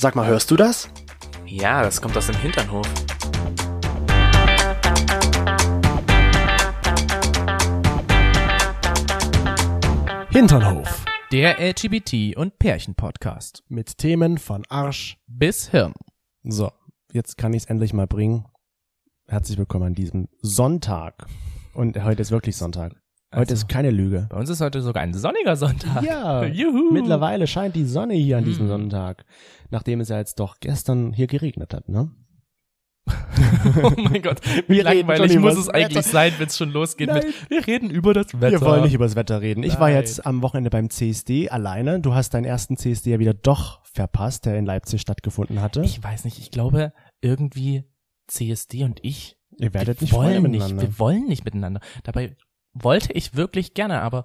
Sag mal, hörst du das? Ja, das kommt aus dem Hinternhof. Hinternhof. Der LGBT- und Pärchen-Podcast. Mit Themen von Arsch. Bis Hirn. So, jetzt kann ich es endlich mal bringen. Herzlich willkommen an diesem Sonntag. Und heute ist wirklich Sonntag. Heute Also, ist keine Lüge. Bei uns ist heute sogar ein sonniger Sonntag. Ja, Juhu. mittlerweile scheint die Sonne hier an diesem Mm. Sonntag. Nachdem es ja jetzt doch gestern hier geregnet hat, ne? oh mein Gott, wie Wir langweilig muss es eigentlich Wetter. sein, wenn es schon losgeht Nein. mit Wir reden über das Wetter. Wir wollen nicht über das Wetter reden. Ich war Nein. jetzt am Wochenende beim CSD alleine. Du hast deinen ersten CSD ja wieder doch verpasst, der in Leipzig stattgefunden hatte. Ich weiß nicht, ich glaube irgendwie CSD und ich Ihr werdet wir nicht wollen nicht, miteinander. wir wollen nicht miteinander. Dabei wollte ich wirklich gerne, aber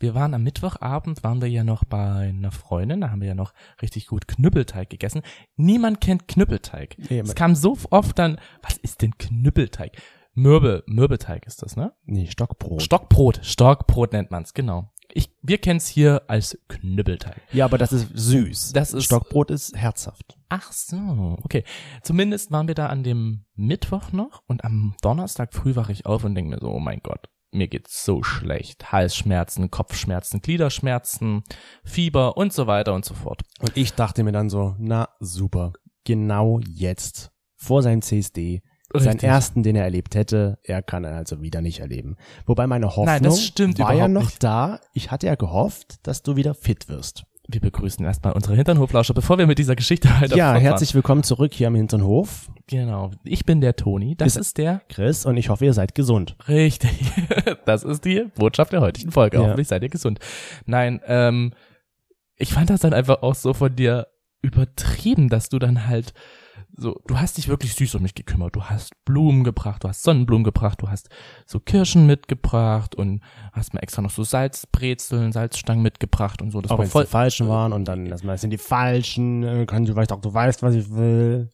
wir waren am Mittwochabend, waren wir ja noch bei einer Freundin, da haben wir ja noch richtig gut Knüppelteig gegessen. Niemand kennt Knüppelteig. Nee, es kam so oft dann, was ist denn Knüppelteig? Mürbe, Mürbeteig ist das, ne? Nee, Stockbrot. Stockbrot, Stockbrot nennt man's, genau. Ich, wir kennen's hier als Knüppelteig. ja, aber das ist süß. Das ist- Stockbrot ist herzhaft. Ach so, okay. Zumindest waren wir da an dem Mittwoch noch und am Donnerstag früh wache ich auf und denke mir so, oh mein Gott, mir geht's so schlecht. Halsschmerzen, Kopfschmerzen, Gliederschmerzen, Fieber und so weiter und so fort. Und ich dachte mir dann so, na super, genau jetzt, vor seinem CSD, seinen Richtig. ersten, den er erlebt hätte, er kann er also wieder nicht erleben. Wobei meine Hoffnung Nein, war ja noch nicht. da. Ich hatte ja gehofft, dass du wieder fit wirst. Wir begrüßen erstmal unsere Hinternhoflauscher, bevor wir mit dieser Geschichte weiter ja, herzlich willkommen zurück hier am Hinternhof, Genau. Ich bin der Toni, das Ist- ist der Chris, und ich hoffe, ihr seid gesund. Richtig. Das ist die Botschaft der heutigen Folge. Ja. Hoffentlich seid ihr gesund. Nein, ähm, ich fand das dann einfach auch so von dir übertrieben, dass du dann halt so, du hast dich wirklich süß um mich gekümmert. Du hast Blumen gebracht, du hast Sonnenblumen gebracht, du hast so Kirschen mitgebracht und hast mir extra noch so Salzbrezeln, Salzstangen mitgebracht und so. Das Auch wenn es die voll. falschen waren und dann, das sind die falschen, äh, kann du weißt auch, du weißt, was ich will.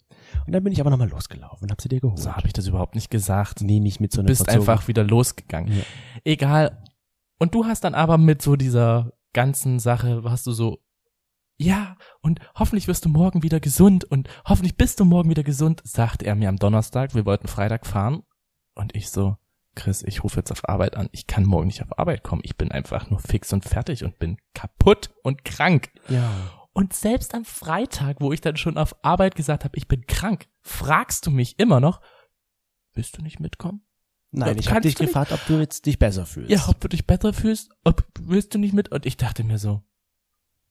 Und dann bin ich aber nochmal losgelaufen und hab sie dir geholt. So habe ich das überhaupt nicht gesagt. Nee, nicht mit so Du einer bist verzogen- einfach wieder losgegangen. Ja. Egal. Und du hast dann aber mit so dieser ganzen Sache, hast du so, ja, und hoffentlich wirst du morgen wieder gesund und hoffentlich bist du morgen wieder gesund, sagte er mir am Donnerstag. Wir wollten Freitag fahren. Und ich so, Chris, ich rufe jetzt auf Arbeit an. Ich kann morgen nicht auf Arbeit kommen. Ich bin einfach nur fix und fertig und bin kaputt und krank. Ja. Und selbst am Freitag, wo ich dann schon auf Arbeit gesagt habe, ich bin krank, fragst du mich immer noch, willst du nicht mitkommen? Nein, ich habe dich gefragt, ob du jetzt dich besser fühlst. Ja, ob du dich besser fühlst, ob willst du nicht mit? Und ich dachte mir so,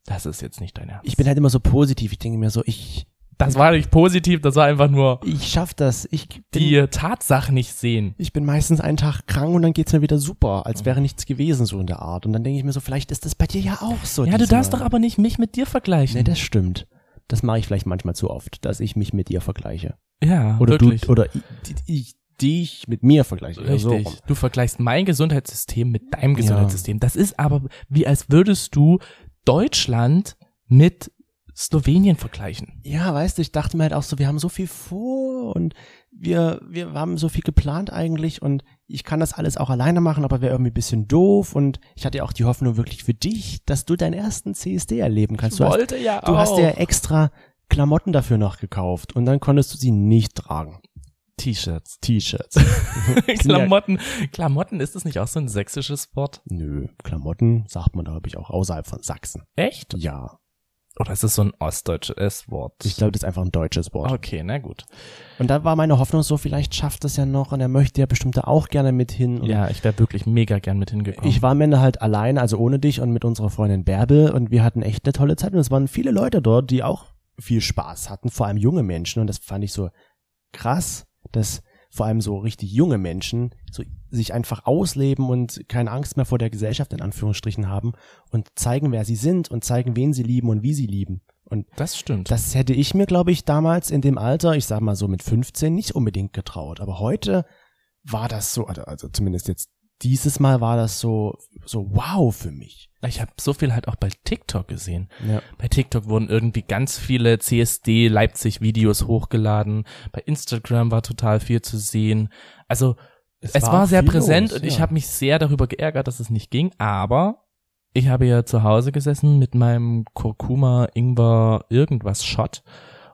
das ist jetzt nicht dein Ernst. Ich bin halt immer so positiv. Ich denke mir so, ich, das war nicht positiv, das war einfach nur ich schaff das. Ich bin, die Tatsache nicht sehen. ich bin meistens einen Tag krank und dann geht's mir wieder super, als wäre nichts gewesen so in der Art. Und dann denke ich mir so, vielleicht ist das bei dir ja auch so. Ja, du darfst doch aber nicht mich mit dir vergleichen. Nee, das stimmt. Das mache ich vielleicht manchmal zu oft, dass ich mich mit dir vergleiche. ja, Oder wirklich. du, oder ich, ich dich mit mir vergleiche. so Richtig. rum. du vergleichst mein Gesundheitssystem mit deinem Gesundheitssystem. Das ist aber wie als würdest du Deutschland mit Slowenien vergleichen. Ja, weißt du, ich dachte mir halt auch so, wir haben so viel vor und wir, wir haben so viel geplant eigentlich und ich kann das alles auch alleine machen, aber wäre irgendwie ein bisschen doof und ich hatte ja auch die Hoffnung wirklich für dich, dass du deinen ersten CSD erleben kannst. Du hast, wollte ja du hast dir ja extra Klamotten dafür noch gekauft und dann konntest du sie nicht tragen. T-Shirts. T-Shirts. Klamotten. Klamotten, ist das nicht auch so ein sächsisches Wort? Nö, Klamotten sagt man, glaube ich, auch außerhalb von Sachsen. Echt? Ja, Oder ist das so ein ostdeutsches Wort? ich glaube, das ist einfach ein deutsches Wort. Okay, na gut. Und da war meine Hoffnung so, vielleicht schafft es ja noch und er möchte ja bestimmt da auch gerne mit hin. Und Ja, ich wäre wirklich mega gern mit hingekommen. Ich war am Ende halt alleine, also ohne dich und mit unserer Freundin Bärbel und wir hatten echt eine tolle Zeit und es waren viele Leute dort, die auch viel Spaß hatten, vor allem junge Menschen und das fand ich so krass, dass vor allem so richtig junge Menschen so sich einfach ausleben und keine Angst mehr vor der Gesellschaft in Anführungsstrichen haben und zeigen, wer sie sind und zeigen, wen sie lieben und wie sie lieben. Und das stimmt. das hätte ich mir, glaube ich, damals in dem Alter, ich sag mal so mit 15, nicht unbedingt getraut. Aber heute war das so, also- also zumindest jetzt dieses Mal war das so, so wow für mich. ich habe so viel halt auch bei TikTok gesehen. Ja. Bei TikTok wurden irgendwie ganz viele CSD Leipzig Videos hochgeladen. Bei Instagram war total viel zu sehen. Also es, war, sehr viel präsent los, und ich ja. habe mich sehr darüber geärgert, dass es nicht ging, aber ich habe ja zu Hause gesessen mit meinem Kurkuma, Ingwer, irgendwas Shot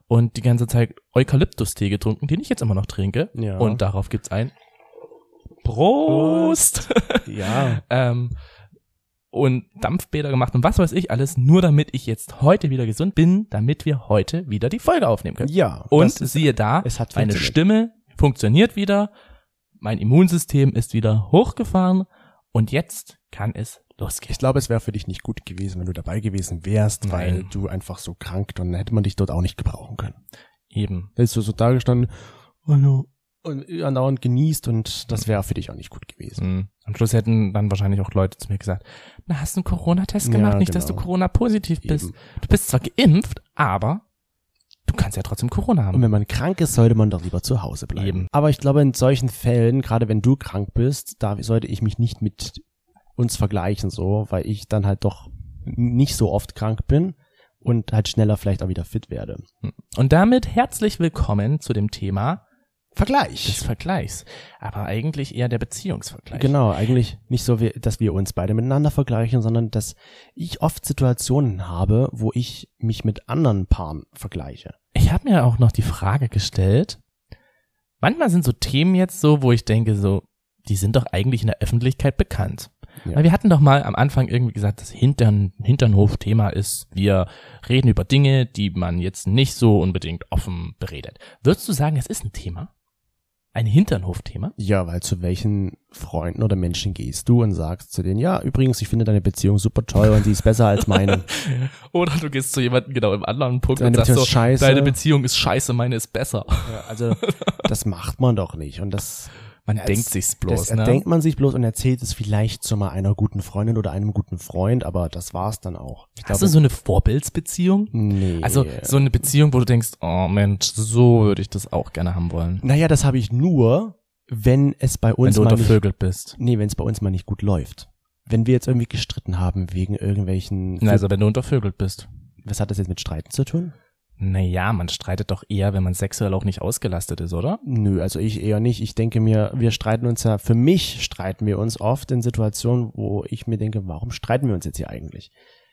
und die ganze Zeit Eukalyptustee getrunken, den ich jetzt immer noch trinke. Ja. Und darauf gibt's ein Prost! Ja. ähm, und Dampfbäder gemacht und was weiß ich alles, nur damit ich jetzt heute wieder gesund bin, damit wir heute wieder die Folge aufnehmen können. Ja. Und siehe da, es hat meine. Stimme funktioniert wieder, mein Immunsystem ist wieder hochgefahren und jetzt kann es losgehen. Ich glaube, es wäre für dich nicht gut gewesen, wenn du dabei gewesen wärst, weil Nein. du einfach so krank, dann hätte man dich dort auch nicht gebrauchen können. Eben. Da ist du so da gestanden, hallo, und andauernd genießt und das wäre für dich auch nicht gut gewesen. Mhm. Am Schluss hätten dann wahrscheinlich auch Leute zu mir gesagt, na, hast du einen Corona-Test Ja, gemacht? Nicht, dass du genau. Corona-positiv bist. Du bist zwar geimpft, aber du kannst ja trotzdem Corona Und haben. wenn man krank ist, sollte man doch lieber zu Hause bleiben. Eben. Aber ich glaube, in solchen Fällen, gerade wenn du krank bist, da sollte ich mich nicht mit uns vergleichen, so, weil ich dann halt doch nicht so oft krank bin und halt schneller vielleicht auch wieder fit werde. Und damit herzlich willkommen zu dem Thema des Vergleich. Vergleichs. Aber eigentlich eher der Beziehungsvergleich. Genau, eigentlich nicht so, dass wir uns beide miteinander vergleichen, sondern dass ich oft Situationen habe, wo ich mich mit anderen Paaren vergleiche. Ich habe mir auch noch die Frage gestellt, manchmal sind so Themen jetzt so, wo ich denke so, die sind doch eigentlich in der Öffentlichkeit bekannt. Ja. Weil wir hatten doch mal am Anfang irgendwie gesagt, das Hintern, Hinternhof-Thema ist, wir reden über Dinge, die man jetzt nicht so unbedingt offen beredet. Würdest du sagen, es ist ein Thema? Ein Hinternhof-Thema? Ja, weil zu welchen Freunden oder Menschen gehst du und sagst zu denen, ja, übrigens, ich finde deine Beziehung super toll und die ist besser als meine. Oder du gehst zu jemandem genau im anderen Punkt Deine und sagst so, scheiße. deine Beziehung ist scheiße, meine ist besser. Ja, also, das macht man doch nicht. Und das, Man denkt sich's bloß, das ne? denkt man sich bloß und erzählt es vielleicht zu mal einer guten Freundin oder einem guten Freund, aber das war's dann auch. Ich Hast du so eine Vorbildsbeziehung? nee. Also so eine Beziehung, wo du denkst, oh Mensch, so würde ich das auch gerne haben wollen. naja, das habe ich nur, wenn es bei Wenn uns du mal nicht, untervögelt bist. nee, wenn es bei uns mal nicht gut läuft. Wenn wir jetzt irgendwie gestritten haben wegen irgendwelchen, Na, Also wenn du untervögelt bist. was hat das jetzt mit Streiten zu tun? Naja, man streitet doch eher, wenn man sexuell auch nicht ausgelastet ist, oder? Nö, also ich eher nicht. Ich denke mir, wir streiten uns ja, für mich streiten wir uns oft in Situationen, wo ich mir denke, warum streiten wir uns jetzt hier eigentlich?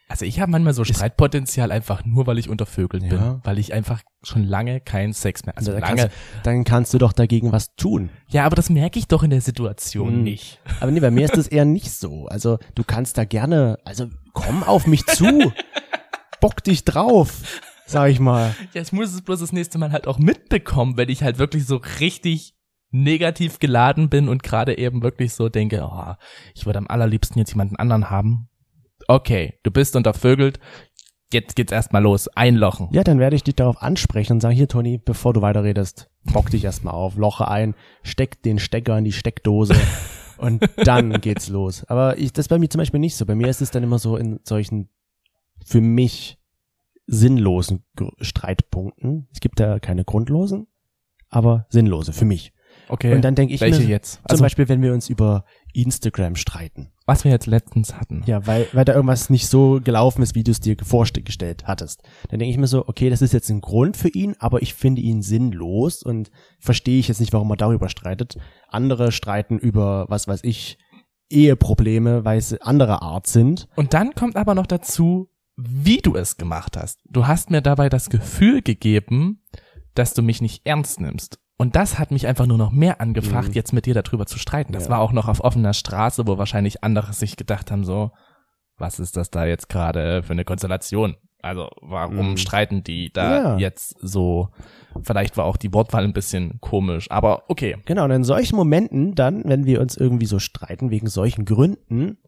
Also ich habe manchmal so Streitpotenzial einfach nur, weil ich untervögelt bin. Ja. Weil ich einfach schon lange keinen Sex mehr. Also Da lange. kannst, dann kannst du doch dagegen was tun. Ja, aber das merke ich doch in der Situation Hm. nicht. Aber nee, bei mir ist das eher nicht so. Also du kannst da gerne, also komm auf mich zu, bock dich drauf, sag ich mal. Ja, ich muss es bloß das nächste Mal halt auch mitbekommen, wenn ich halt wirklich so richtig negativ geladen bin und gerade eben wirklich so denke, oh, ich würde am allerliebsten jetzt jemanden anderen haben. Okay, du bist untervögelt, jetzt geht's erstmal los, einlochen. Ja, dann werde ich dich darauf ansprechen und sagen, hier Toni, bevor du weiterredest, bock dich erstmal auf, loche ein, steck den Stecker in die Steckdose und dann geht's los. Aber ich, das ist bei mir zum Beispiel nicht so. Bei mir ist es dann immer so in solchen für mich sinnlosen Streitpunkten. Es gibt da keine grundlosen, aber sinnlose für mich. Okay, Und dann denke ich welche mir, jetzt? Zum Also, Beispiel, wenn wir uns über Instagram streiten. was wir jetzt letztens hatten. Ja, weil, weil da irgendwas nicht so gelaufen ist, wie du es dir vorgestellt hattest. Dann denke ich mir so, okay, das ist jetzt ein Grund für ihn, aber ich finde ihn sinnlos und verstehe ich jetzt nicht, warum er darüber streitet. Andere streiten über, was weiß ich, Eheprobleme, weil es anderer Art sind. Und dann kommt aber noch dazu, wie du es gemacht hast. Du hast mir dabei das Gefühl gegeben, dass du mich nicht ernst nimmst. Und das hat mich einfach nur noch mehr angefacht, Mhm. jetzt mit dir darüber zu streiten. Das Ja. war auch noch auf offener Straße, wo wahrscheinlich andere sich gedacht haben, so, was ist das da jetzt gerade für eine Konstellation? Also, warum Mhm. streiten die da Ja. jetzt so? Vielleicht war auch die Wortwahl ein bisschen komisch, aber okay. Genau, und in solchen Momenten dann, wenn wir uns irgendwie so streiten wegen solchen Gründen,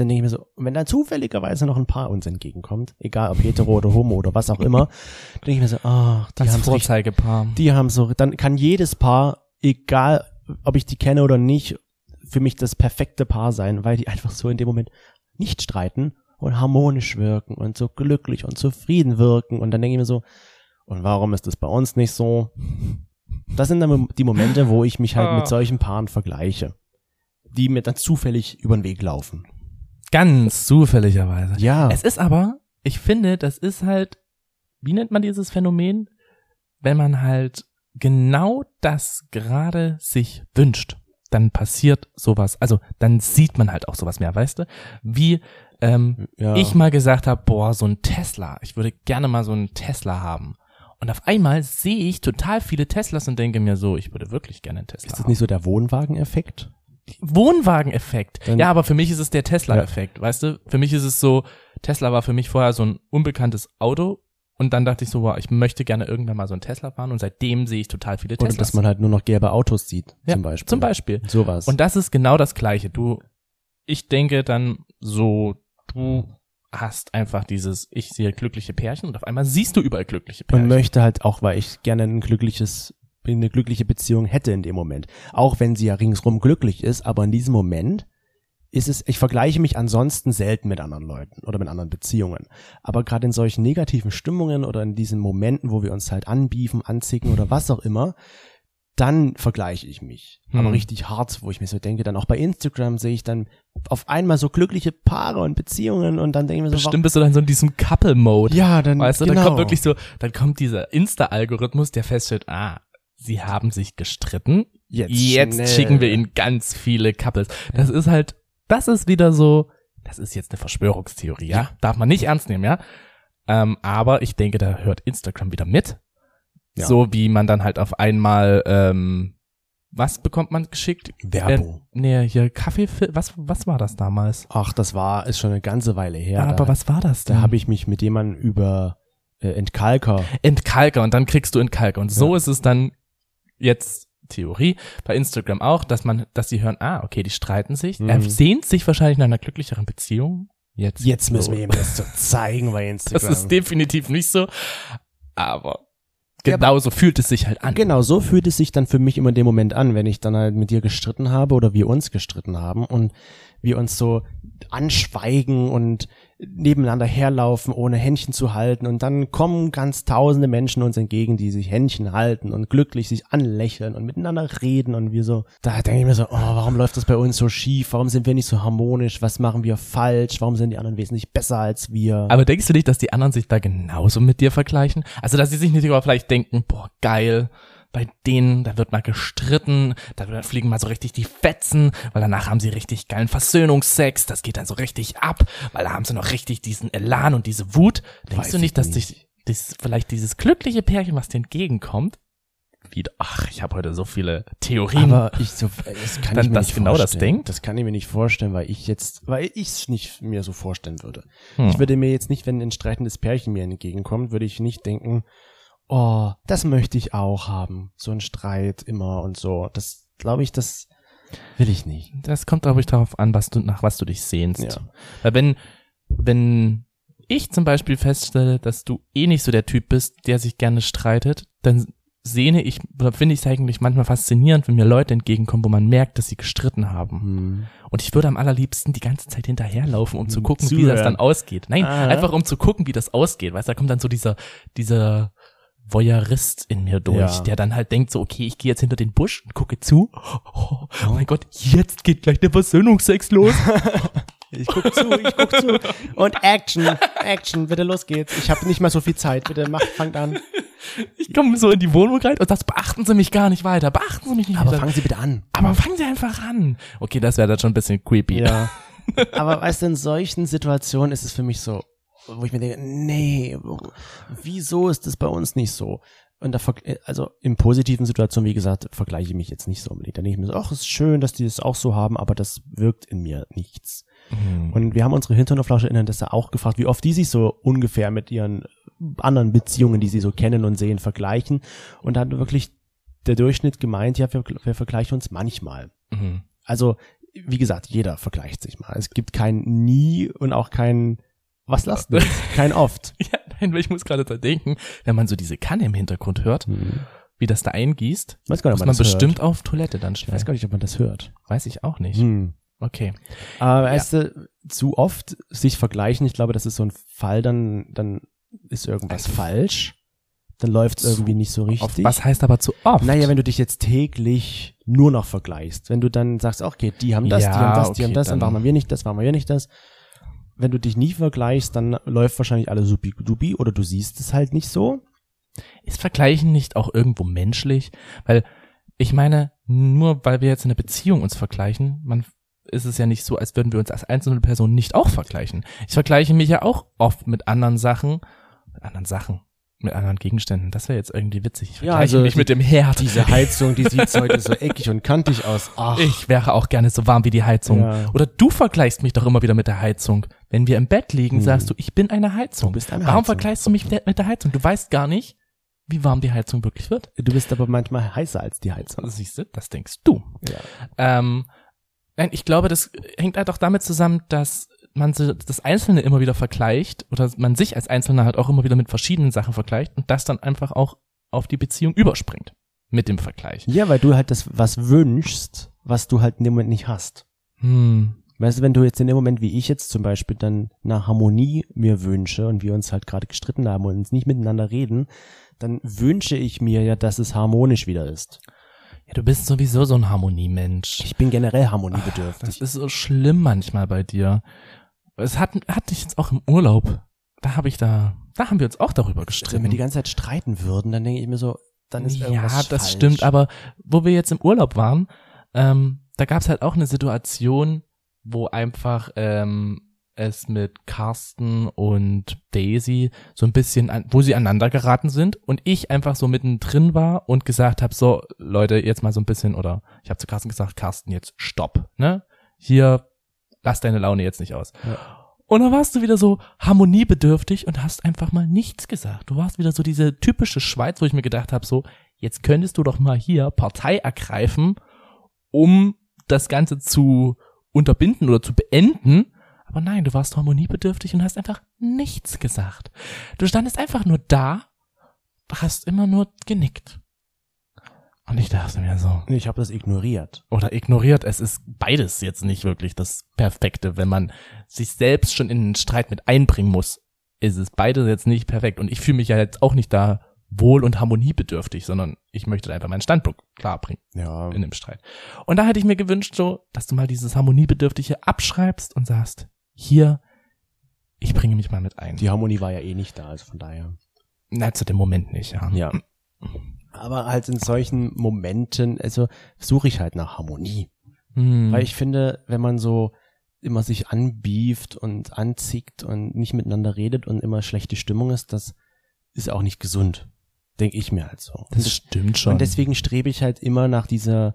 dann denke ich mir so, wenn dann zufälligerweise noch ein Paar uns entgegenkommt, egal ob hetero oder homo oder was auch immer, denke ich mir so, ach, die haben richtig Vorzeigepaar. Die haben so, dann kann jedes Paar, egal ob ich die kenne oder nicht, für mich das perfekte Paar sein, weil die einfach so in dem Moment nicht streiten und harmonisch wirken und so glücklich und zufrieden wirken. Und dann denke ich mir so, und warum ist das bei uns nicht so? Das sind dann die Momente, wo ich mich halt Ah. mit solchen Paaren vergleiche, die mir dann zufällig über den Weg laufen. Ganz zufälligerweise. Ja, Es ist aber, ich finde, das ist halt, wie nennt man dieses Phänomen? Wenn man halt genau das gerade sich wünscht, dann passiert sowas, also dann sieht man halt auch sowas mehr, weißt du? Wie ähm, Ja. ich mal gesagt habe, boah, so ein Tesla, ich würde gerne mal so einen Tesla haben. Und auf einmal sehe ich total viele Teslas und denke mir so, ich würde wirklich gerne einen Tesla ist das haben. nicht so der Wohnwageneffekt? Wohnwageneffekt. Ja, aber für mich ist es der Tesla-Effekt, weißt du? Für mich ist es so, Tesla war für mich vorher so ein unbekanntes Auto und dann dachte ich so, wow, ich möchte gerne irgendwann mal so ein Tesla fahren und seitdem sehe ich total viele Teslas. dass man halt nur noch gelbe Autos sieht, ja, zum Beispiel. Zum Beispiel. Sowas. Und das ist genau das Gleiche. Du, ich denke dann so, du hast einfach dieses, ich sehe glückliche Pärchen und auf einmal siehst du überall glückliche und Pärchen. möchte halt auch, weil ich gerne ein glückliches, eine glückliche Beziehung hätte in dem Moment. Auch wenn sie ja ringsrum glücklich ist, aber in diesem Moment ist es, ich vergleiche mich ansonsten selten mit anderen Leuten oder mit anderen Beziehungen. Aber gerade in solchen negativen Stimmungen oder in diesen Momenten, wo wir uns halt anbiefen, anzicken oder was auch immer, dann vergleiche ich mich. Hm. Aber richtig hart, wo ich mir so denke, dann auch bei Instagram sehe ich dann auf einmal so glückliche Paare und Beziehungen und dann denke ich mir so, Bestimmt bist du dann so in diesem Couple-Mode. ja, dann, Weißt du, genau. dann kommt wirklich so, dann kommt dieser Insta-Algorithmus, der feststellt, ah, sie haben sich gestritten. jetzt, Jetzt schnell. schicken wir ihnen ganz viele Couples. Das ist halt, das ist wieder so, das ist jetzt eine Verschwörungstheorie, ja? Darf man nicht ernst nehmen, ja? Ähm, aber ich denke, da hört Instagram wieder mit. Ja. So wie man dann halt auf einmal, ähm, was bekommt man geschickt? Werbung. Äh, nee, hier Kaffee, was, was war das damals? Ach, das war, ist schon eine ganze Weile her. aber da, was war das denn? da habe ich mich mit jemandem über äh, Entkalker. Entkalker und dann kriegst du Entkalker. Und so Ja. ist es dann jetzt Theorie bei Instagram auch, dass man, dass sie hören, ah, okay, die streiten sich. Mhm. Er sehnt sich wahrscheinlich nach einer glücklicheren Beziehung. Jetzt, Jetzt müssen wir ihm das so zeigen bei Das Instagram. ist definitiv nicht so. Aber genau so fühlt es sich halt an. Genau, so fühlt es sich dann für mich immer in dem Moment an, wenn ich dann halt mit dir gestritten habe oder wir uns gestritten haben und wir uns so anschweigen und nebeneinander herlaufen, ohne Händchen zu halten und dann kommen ganz tausende Menschen uns entgegen, die sich Händchen halten und glücklich sich anlächeln und miteinander reden und wir so, da denke ich mir so, oh, warum läuft das bei uns so schief? Warum sind wir nicht so harmonisch? Was machen wir falsch? Warum sind die anderen wesentlich besser als wir? Aber denkst du nicht, dass die anderen sich da genauso mit dir vergleichen? Also, dass sie sich nicht sogar vielleicht denken, boah, geil, bei denen, da wird mal gestritten, da fliegen mal so richtig die Fetzen, weil danach haben sie richtig geilen Versöhnungsex, das geht dann so richtig ab, weil da haben sie noch richtig diesen Elan und diese Wut. Denkst Weiß du nicht, ich dass nicht. dich, das vielleicht dieses glückliche Pärchen, was dir entgegenkommt, wieder, ach, ich habe heute so viele Theorien. Aber ich so, das kann Dann ich mir das nicht genau das vorstellen. denkt? Das kann ich mir nicht vorstellen, weil ich jetzt, weil ich es nicht mir so vorstellen würde. Hm. Ich würde mir jetzt nicht, wenn ein streitendes Pärchen mir entgegenkommt, würde ich nicht denken, oh, das möchte ich auch haben. So ein Streit immer und so. Das glaube ich, das will ich nicht. Das kommt, glaube ich, darauf an, was du, nach was du dich sehnst. Ja. Weil wenn, wenn ich zum Beispiel feststelle, dass du eh nicht so der Typ bist, der sich gerne streitet, dann sehne ich, oder finde ich es eigentlich manchmal faszinierend, wenn mir Leute entgegenkommen, wo man merkt, dass sie gestritten haben. Hm. Und ich würde am allerliebsten die ganze Zeit hinterherlaufen, um zu Hm, gucken, wie das zuhören. dann ausgeht. Nein, Ah. einfach um zu gucken, wie das ausgeht. Weißt du, da kommt dann so dieser, dieser Voyeurist in mir durch, Ja. der dann halt denkt so, okay, ich gehe jetzt hinter den Busch und gucke zu. Oh, oh mein Gott, jetzt geht gleich der Versöhnungsex los. Ich guck zu, ich guck zu. Und Action, Action, bitte los geht's. Ich habe nicht mal so viel Zeit. Bitte macht, fangt an. Ich komme so in die Wohnung rein und das beachten Sie mich gar nicht weiter. Beachten Sie mich nicht Aber weiter. fangen Sie bitte an. Aber fangen Sie einfach an. Okay, das wäre dann schon ein bisschen creepy. Ja. Aber weißt du, in solchen Situationen ist es für mich so, wo ich mir denke, nee, wieso ist das bei uns nicht so? Und da, also in positiven Situationen, wie gesagt, vergleiche ich mich jetzt nicht so unbedingt. Da denke ich mir so, ach, ist schön, dass die das auch so haben, aber das wirkt in mir nichts. Mhm. Und wir haben unsere Hinterhoflausche das ja auch gefragt, wie oft die sich so ungefähr mit ihren anderen Beziehungen, die sie so kennen und sehen, vergleichen. Und da hat wirklich der Durchschnitt gemeint, ja, wir, wir vergleichen uns manchmal. Mhm. Also, wie gesagt, jeder vergleicht sich mal. Es gibt kein nie und auch kein was lasst du? Kein oft. Ja, nein, weil ich muss gerade da denken, wenn man so diese Kanne im Hintergrund hört, Hm. wie das da eingießt, Weiß gar nicht, muss man man das bestimmt auf Toilette dann Ich schnell. weiß gar nicht, ob man das hört. Weiß ich auch nicht. Hm. Okay. Aber weißt du, zu oft sich vergleichen, ich glaube, das ist so ein Fall, dann, dann ist irgendwas Also, falsch. Dann läuft es irgendwie nicht so richtig. was heißt aber zu oft? Naja, wenn du dich jetzt täglich nur noch vergleichst, wenn du dann sagst, okay, die haben das, die Ja, haben das, die okay, haben das, dann dann- machen wir nicht das, machen wir nicht das. Wenn du dich nie vergleichst, dann läuft wahrscheinlich alles supi-dupi oder du siehst es halt nicht so. Ist Vergleichen nicht auch irgendwo menschlich? Weil ich meine, nur weil wir jetzt in einer Beziehung uns vergleichen, man ist es ja nicht so, als würden wir uns als einzelne Person nicht auch vergleichen. Ich vergleiche mich ja auch oft mit anderen Sachen, mit anderen Sachen, mit anderen Gegenständen. Das wäre jetzt irgendwie witzig. Ich Ja, vergleiche also mich die- mit dem Herd. Diese Heizung, die sieht heute so eckig und kantig aus. Ach, Ich wäre auch gerne so warm wie die Heizung. Ja. Oder du vergleichst mich doch immer wieder mit der Heizung. Wenn wir im Bett liegen, Hm. sagst du, ich bin eine Heizung. Du bist eine Warum Heizung. vergleichst du mich mit der- Heizung? Du weißt gar nicht, wie warm die Heizung wirklich wird. du bist aber manchmal heißer als die Heizung. Siehst du, das denkst du. Ja. Ähm, nein, ich glaube, das hängt halt auch damit zusammen, dass man das Einzelne immer wieder vergleicht oder man sich als Einzelner halt auch immer wieder mit verschiedenen Sachen vergleicht und das dann einfach auch auf die Beziehung überspringt mit dem Vergleich. ja, weil du halt das was wünschst, was du halt in dem Moment nicht hast. Hm. Weißt du, wenn du jetzt in dem Moment, wie ich jetzt zum Beispiel, dann nach Harmonie mir wünsche und wir uns halt gerade gestritten haben und uns nicht miteinander reden, dann wünsche ich mir ja, dass es harmonisch wieder ist. Ja, du bist sowieso so ein Harmoniemensch. Ich bin generell Das harmoniebedürftig. ist so schlimm manchmal bei dir. Es hat, hatte ich jetzt auch im Urlaub. Da habe ich da, da haben wir uns auch darüber Wenn wir gestritten. die ganze Zeit streiten würden, dann denke ich mir so, dann ist ja, irgendwas das falsch. stimmt, aber wo wir jetzt im Urlaub waren, ähm, da gab es halt auch eine Situation, wo einfach ähm, es mit Carsten und Daisy so ein bisschen, an, wo sie aneinander geraten sind und ich einfach so mittendrin war und gesagt habe, so Leute, jetzt mal so ein bisschen, oder ich habe zu Carsten gesagt, Carsten, jetzt stopp, ne? Hier, lass deine Laune jetzt nicht aus. Ja. Und dann warst du wieder so harmoniebedürftig und hast einfach mal nichts gesagt. Du warst wieder so diese typische Schweiz, wo ich mir gedacht habe, so, jetzt könntest du doch mal hier Partei ergreifen, um das Ganze zu unterbinden oder zu beenden. Aber nein, du warst harmoniebedürftig und hast einfach nichts gesagt. Du standest einfach nur da, hast immer nur genickt. Und ich dachte mir so, Ich habe das ignoriert. oder ignoriert. Es ist beides jetzt nicht wirklich das Perfekte. Wenn man sich selbst schon in den Streit mit einbringen muss, ist es beides jetzt nicht perfekt. Und ich fühle mich ja jetzt auch nicht da wohl- und harmoniebedürftig, sondern ich möchte da einfach meinen Standpunkt klar bringen Ja. in dem Streit. Und da hätte ich mir gewünscht, so, dass du mal dieses Harmoniebedürftige abschreibst und sagst, hier, ich bringe mich mal mit ein. Die Harmonie war ja eh nicht da, also von daher. Na, zu dem Moment nicht, ja. Ja. Aber halt in solchen Momenten, also suche ich halt nach Harmonie. Hm. Weil ich finde, wenn man so immer sich anbieft und anzieht und nicht miteinander redet und immer schlechte Stimmung ist, das ist auch nicht gesund. Denke ich mir halt so. das stimmt schon. Und deswegen strebe ich halt immer nach dieser,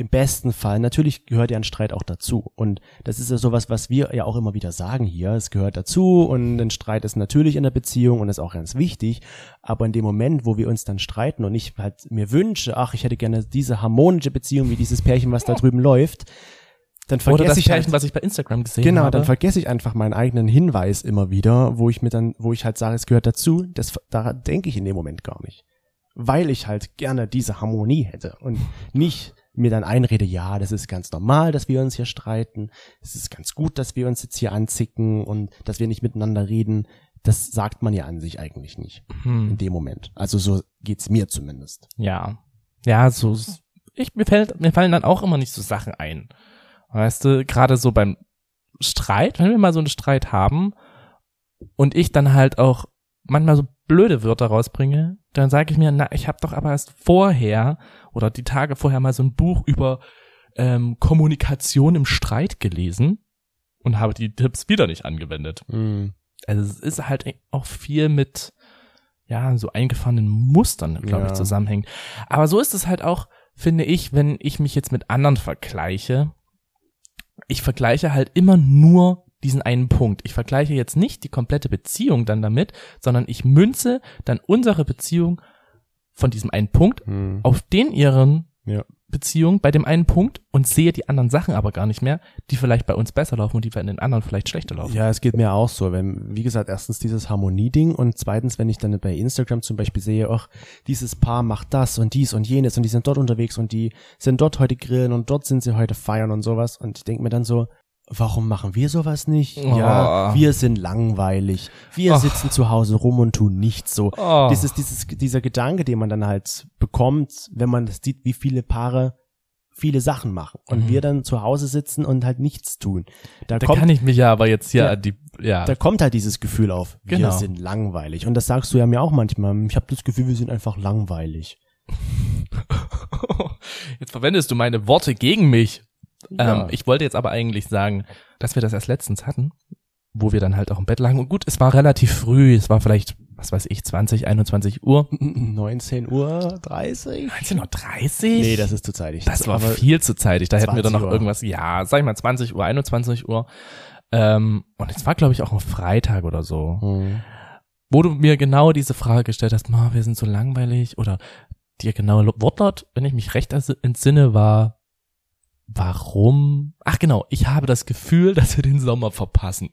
im besten Fall, natürlich gehört ja ein Streit auch dazu. Und das ist ja sowas, was wir ja auch immer wieder sagen hier. Es gehört dazu und ein Streit ist natürlich in der Beziehung und ist auch ganz wichtig. Aber in dem Moment, wo wir uns dann streiten und ich halt mir wünsche, ach, ich hätte gerne diese harmonische Beziehung wie dieses Pärchen, was da drüben läuft, dann Oder vergesse das ich Pärchen, halt, was ich bei Instagram gesehen Genau, habe. dann vergesse ich einfach meinen eigenen Hinweis immer wieder, wo ich mir dann, wo ich halt sage, es gehört dazu, das, daran denke ich in dem Moment gar nicht. Weil ich halt gerne diese Harmonie hätte und nicht mir dann einrede, ja, das ist ganz normal, dass wir uns hier streiten, es ist ganz gut, dass wir uns jetzt hier anzicken und dass wir nicht miteinander reden. Das sagt man ja an sich eigentlich nicht in hm. dem Moment. Also so geht's mir zumindest. Ja. Ja, so, ich, mir fällt, mir fallen dann auch immer nicht so Sachen ein. Weißt du, gerade so beim Streit, wenn wir mal so einen Streit haben und ich dann halt auch manchmal so blöde Wörter rausbringe, dann sage ich mir, na, ich habe doch aber erst vorher oder die Tage vorher mal so ein Buch über ähm, Kommunikation im Streit gelesen und habe die Tipps wieder nicht angewendet. Mhm. Also es ist halt auch viel mit ja so eingefahrenen Mustern, glaube Ja. ich, zusammenhängt. Aber so ist es halt auch, finde ich, wenn ich mich jetzt mit anderen vergleiche. Ich vergleiche halt immer nur diesen einen Punkt. Ich vergleiche jetzt nicht die komplette Beziehung dann damit, sondern ich münze dann unsere Beziehung von diesem einen Punkt Mhm. auf den ihren Ja. Beziehung bei dem einen Punkt und sehe die anderen Sachen aber gar nicht mehr, die vielleicht bei uns besser laufen und die bei den anderen vielleicht schlechter laufen. Ja, es geht mir auch so. Wenn, wie gesagt, erstens dieses Harmonieding und zweitens, wenn ich dann bei Instagram zum Beispiel sehe, ach, dieses Paar macht das und dies und jenes und die sind dort unterwegs und die sind dort heute grillen und dort sind sie heute feiern und sowas und ich denke mir dann so, warum machen wir sowas nicht? Ja, Oh. wir sind langweilig. Wir Oh. sitzen zu Hause rum und tun nichts so. Oh. Dieses, dieses, dieser Gedanke, den man dann halt bekommt, wenn man das sieht, wie viele Paare viele Sachen machen und Mhm. wir dann zu Hause sitzen und halt nichts tun. Da, Da kommt kann ich mich ja aber jetzt hier Ja. die, ja. da kommt halt dieses Gefühl auf, wir Genau. sind langweilig. Und das sagst du ja mir auch manchmal. Ich habe das Gefühl, wir sind einfach langweilig. Jetzt verwendest du meine Worte gegen mich. Ja. Ähm, ich wollte jetzt aber eigentlich sagen, dass wir das erst letztens hatten, wo wir dann halt auch im Bett lagen. Und gut, es war relativ früh, es war vielleicht, was weiß ich, 20, 21 Uhr. 19 Uhr 30? 19.30 Nee, das ist zu zeitig. Das war Aber viel zu zeitig. Da hätten wir dann 20 noch Uhr. irgendwas, ja, sag ich mal 20 Uhr, 21 Uhr. Ähm, und es war, glaube ich, auch ein Freitag oder so. Hm. Wo du mir genau diese Frage gestellt hast, Ma, wir sind so langweilig oder dir genaue Wortlaut, wenn ich mich recht entsinne, war, warum? Ach genau, ich habe das Gefühl, dass wir den Sommer verpassen.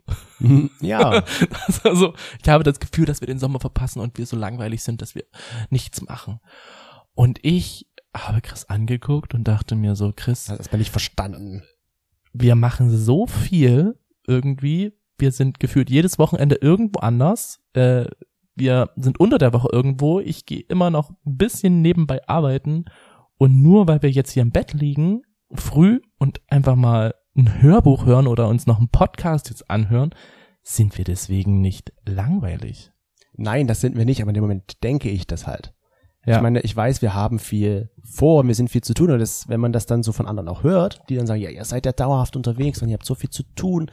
Ja, Also, ich habe das Gefühl, dass wir den Sommer verpassen und wir so langweilig sind, dass wir nichts machen. Und ich habe Chris angeguckt und dachte mir so, Chris, das hat man nicht verstanden. wir machen so viel irgendwie. Wir sind gefühlt jedes Wochenende irgendwo anders. Äh, wir sind unter der Woche irgendwo. Ich gehe immer noch ein bisschen nebenbei arbeiten. Und nur weil wir jetzt hier im Bett liegen, früh und einfach mal ein Hörbuch hören oder uns noch einen Podcast jetzt anhören, sind wir deswegen nicht langweilig. Nein, das sind wir nicht, aber in dem Moment denke ich das halt. Ja. Ich meine, ich weiß, wir haben viel vor, wir sind viel zu tun und das, wenn man das dann so von anderen auch hört, die dann sagen, ja, ihr seid ja dauerhaft unterwegs und ihr habt so viel zu tun,